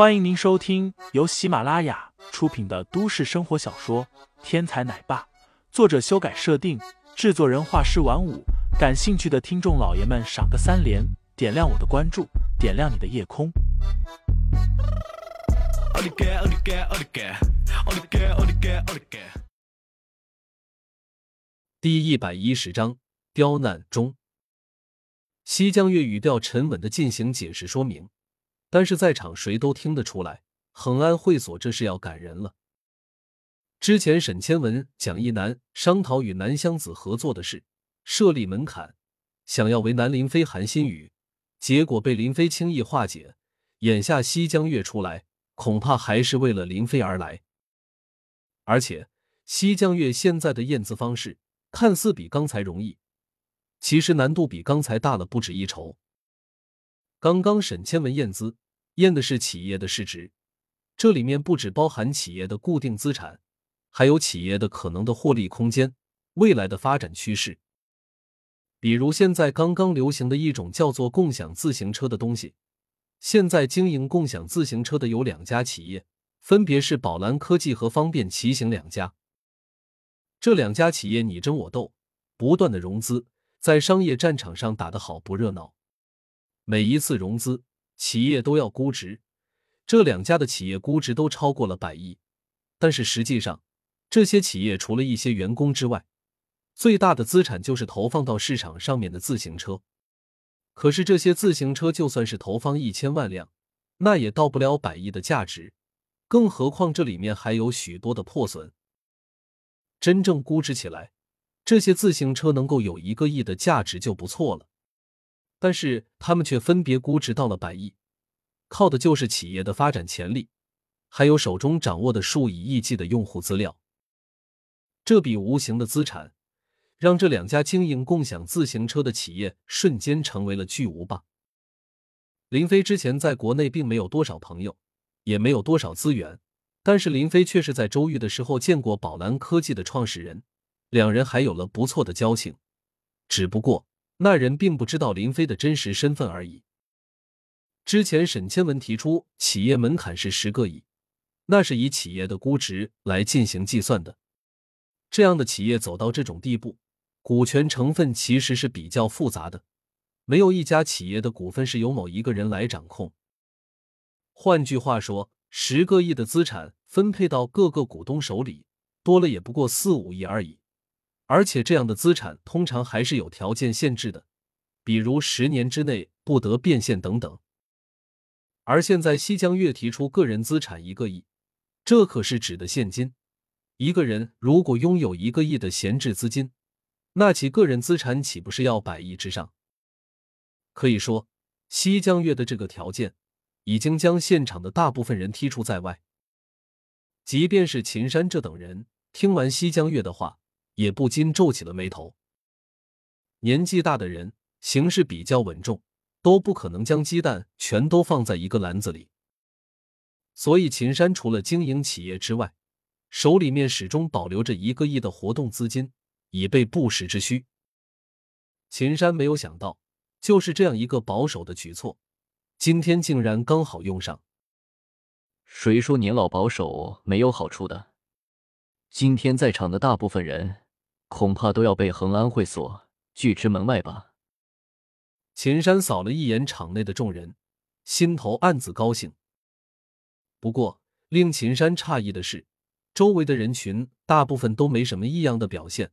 欢迎您收听由喜马拉雅出品的都市生活小说《天才奶爸》，作者修改设定，制作人画师晚舞。感兴趣的听众老爷们，赏个三连，点亮我的关注，点亮你的夜空。第一百一十章刁难中，西江月语调沉稳的进行解释说明。但是在场谁都听得出来，恒安会所这是要赶人了。之前沈千文、蒋一南商讨与南湘子合作的事，设立门槛，想要为难林飞、韩新宇，结果被林飞轻易化解。眼下西江月出来，恐怕还是为了林飞而来。而且西江月现在的验资方式，看似比刚才容易，其实难度比刚才大了不止一筹。刚刚沈千文验资，验的是企业的市值，这里面不只包含企业的固定资产，还有企业的可能的获利空间、未来的发展趋势。比如现在刚刚流行的一种叫做共享自行车的东西，现在经营共享自行车的有两家企业，分别是宝蓝科技和方便骑行两家。这两家企业你争我斗，不断的融资，在商业战场上打得好不热闹。每一次融资，企业都要估值，这两家的企业估值都超过了百亿。但是实际上，这些企业除了一些员工之外，最大的资产就是投放到市场上面的自行车。可是这些自行车就算是投放一千万辆，那也到不了百亿的价值。更何况这里面还有许多的破损。真正估值起来，这些自行车能够有一个亿的价值就不错了。但是他们却分别估值到了百亿，靠的就是企业的发展潜力，还有手中掌握的数以亿计的用户资料。这笔无形的资产，让这两家经营共享自行车的企业瞬间成为了巨无霸。林飞之前在国内并没有多少朋友，也没有多少资源，但是林飞却是在周瑜的时候见过宝蓝科技的创始人，两人还有了不错的交情。只不过。那人并不知道林飞的真实身份而已。之前沈千文提出企业门槛是十个亿，那是以企业的估值来进行计算的。这样的企业走到这种地步，股权成分其实是比较复杂的，没有一家企业的股份是由某一个人来掌控。换句话说，十个亿的资产分配到各个股东手里，多了也不过四五亿而已。而且这样的资产通常还是有条件限制的，比如十年之内不得变现等等。而现在西江月提出个人资产一个亿，这可是指的现金。一个人如果拥有一个亿的闲置资金，那其个人资产岂不是要百亿之上？可以说，西江月的这个条件已经将现场的大部分人踢出在外。即便是秦山这等人，听完西江月的话。也不禁皱起了眉头。年纪大的人行事比较稳重，都不可能将鸡蛋全都放在一个篮子里。所以秦山除了经营企业之外，手里面始终保留着一个亿的活动资金，以备不时之需。秦山没有想到，就是这样一个保守的举措，今天竟然刚好用上。谁说年老保守没有好处的？今天在场的大部分人。恐怕都要被恒安会所拒之门外吧。秦山扫了一眼场内的众人，心头暗自高兴。不过，令秦山诧异的是，周围的人群大部分都没什么异样的表现，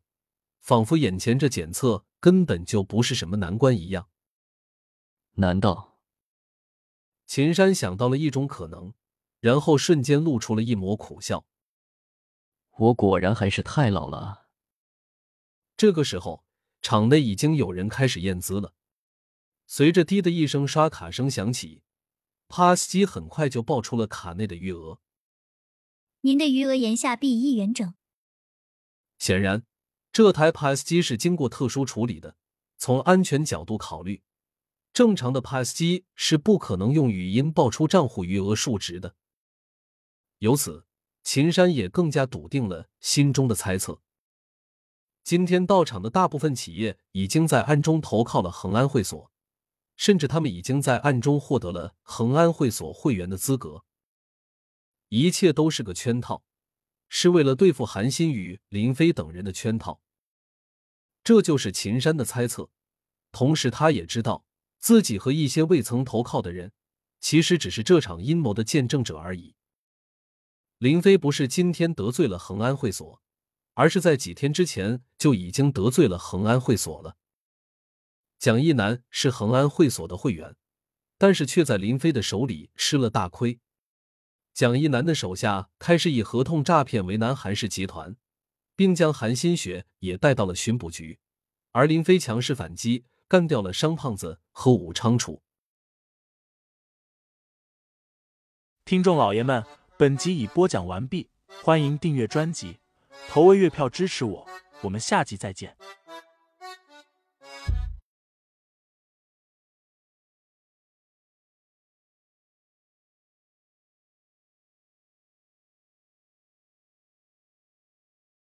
仿佛眼前这检测根本就不是什么难关一样。难道？秦山想到了一种可能，然后瞬间露出了一抹苦笑。我果然还是太老了。这个时候，场内已经有人开始验资了。随着“滴”的一声刷卡声响起，pass 机很快就报出了卡内的余额。您的余额言下必一元整。显然，这台 pass 机是经过特殊处理的。从安全角度考虑，正常的 pass 机是不可能用语音报出账户余额数值的。由此，秦山也更加笃定了心中的猜测。今天到场的大部分企业已经在暗中投靠了恒安会所，甚至他们已经在暗中获得了恒安会所会员的资格，一切都是个圈套，是为了对付韩新宇、林飞等人的圈套。这就是秦山的猜测，同时他也知道自己和一些未曾投靠的人，其实只是这场阴谋的见证者而已。林飞不是今天得罪了恒安会所，而是在几天之前就已经得罪了恒安会所了。蒋一南是恒安会所的会员，但是却在林飞的手里吃了大亏。蒋一南的手下开始以合同诈骗为难韩氏集团，并将韩新雪也带到了巡捕局，而林飞强势反击，干掉了商胖子和武昌楚。听众老爷们。本集已播讲完毕，欢迎订阅专辑，投喂月票支持我，我们下集再见。